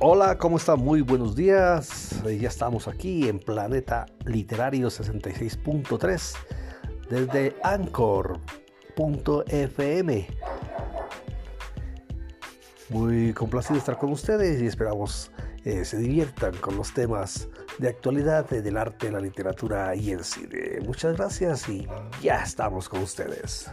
Hola, ¿cómo están? Muy buenos días. Eh, ya estamos aquí en Planeta Literario 66.3 desde Anchor.fm. Muy complacido de estar con ustedes y esperamos eh, se diviertan con los temas de actualidad eh, del arte, la literatura y el cine. Muchas gracias y ya estamos con ustedes.